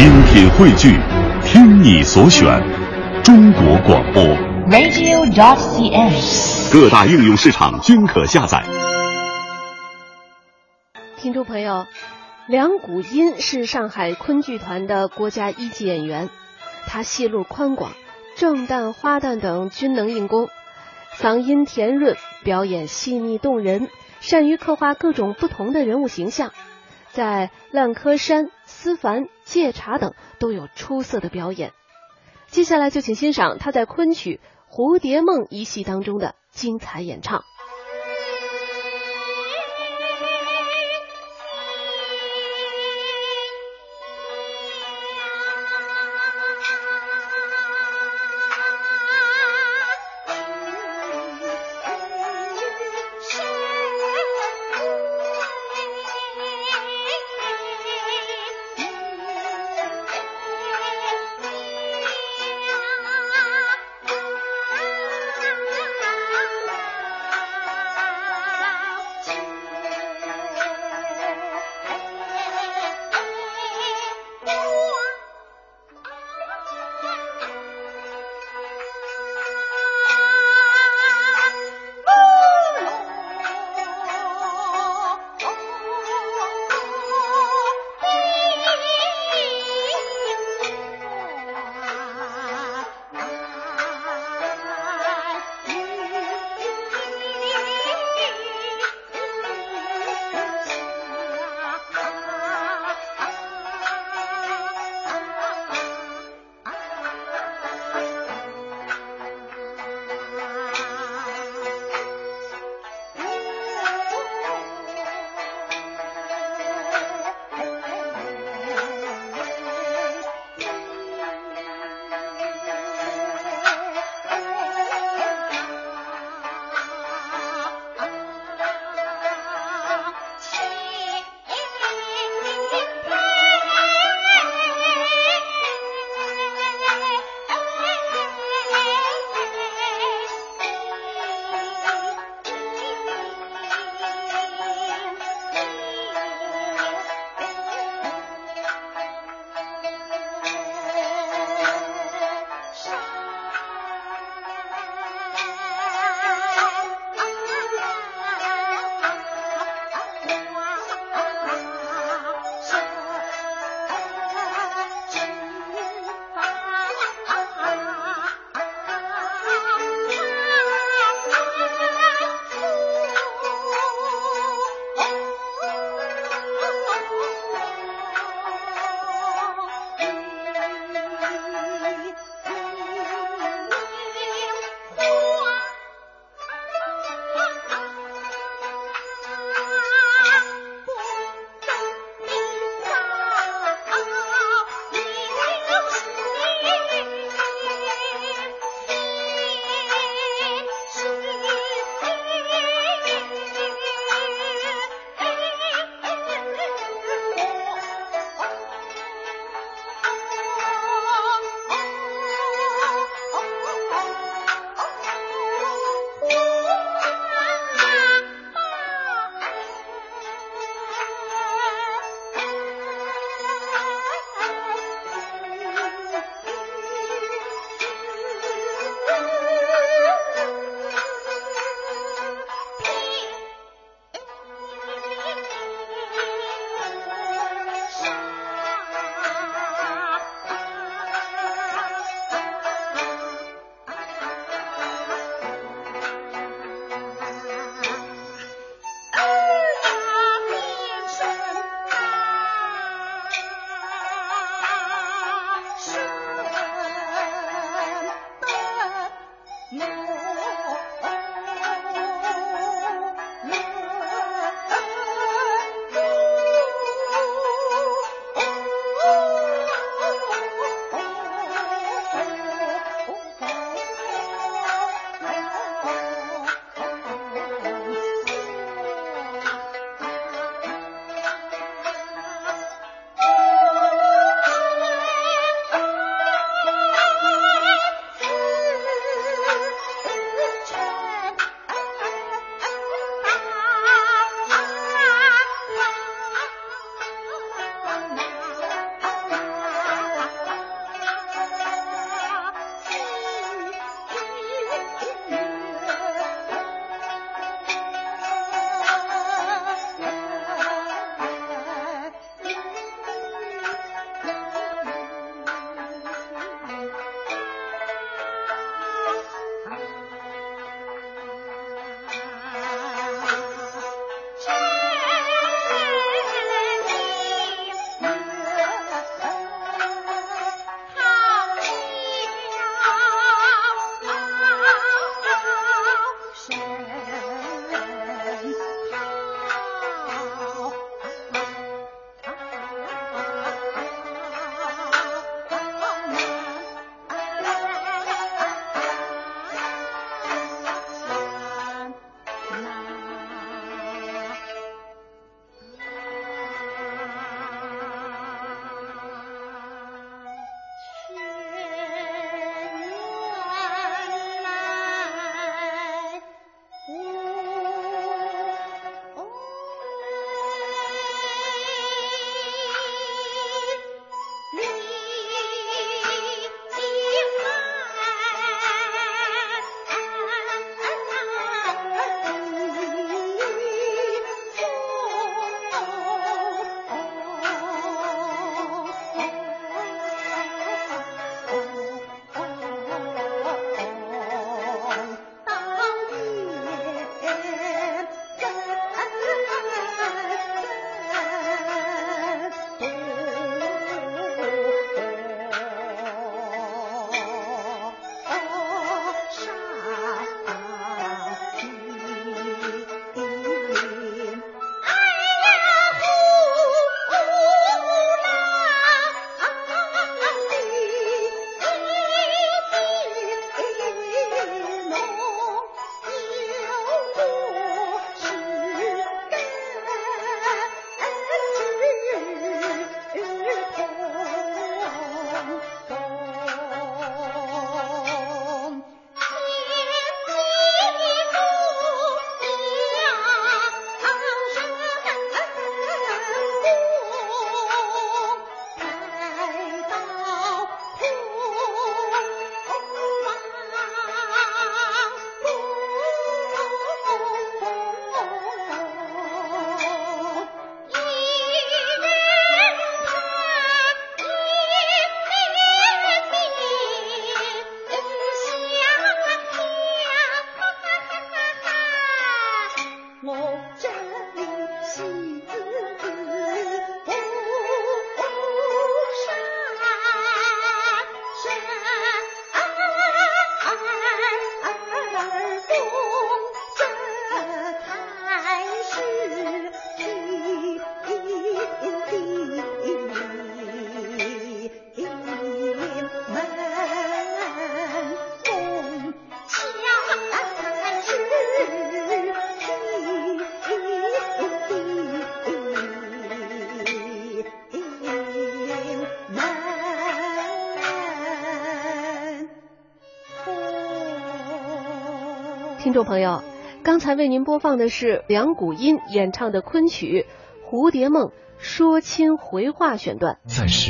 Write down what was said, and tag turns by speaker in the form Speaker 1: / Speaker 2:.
Speaker 1: 精品汇聚，听你所选，中国广播。
Speaker 2: radio.cn。
Speaker 1: 各大应用市场均可下载。
Speaker 3: 听众朋友，梁谷音是上海昆剧团的国家一级演员，他戏路宽广，正旦、花旦等均能应功，嗓音甜润，表演细腻动人，善于刻画各种不同的人物形象，在《烂柯山》《思凡》《戒茶》等都有出色的表演。接下来就请欣赏他在昆曲《蝴蝶梦》一戏当中的精彩演唱。听众朋友，刚才为您播放的是梁谷音演唱的昆曲《蝴蝶梦·说亲回话》选段。
Speaker 1: 暂时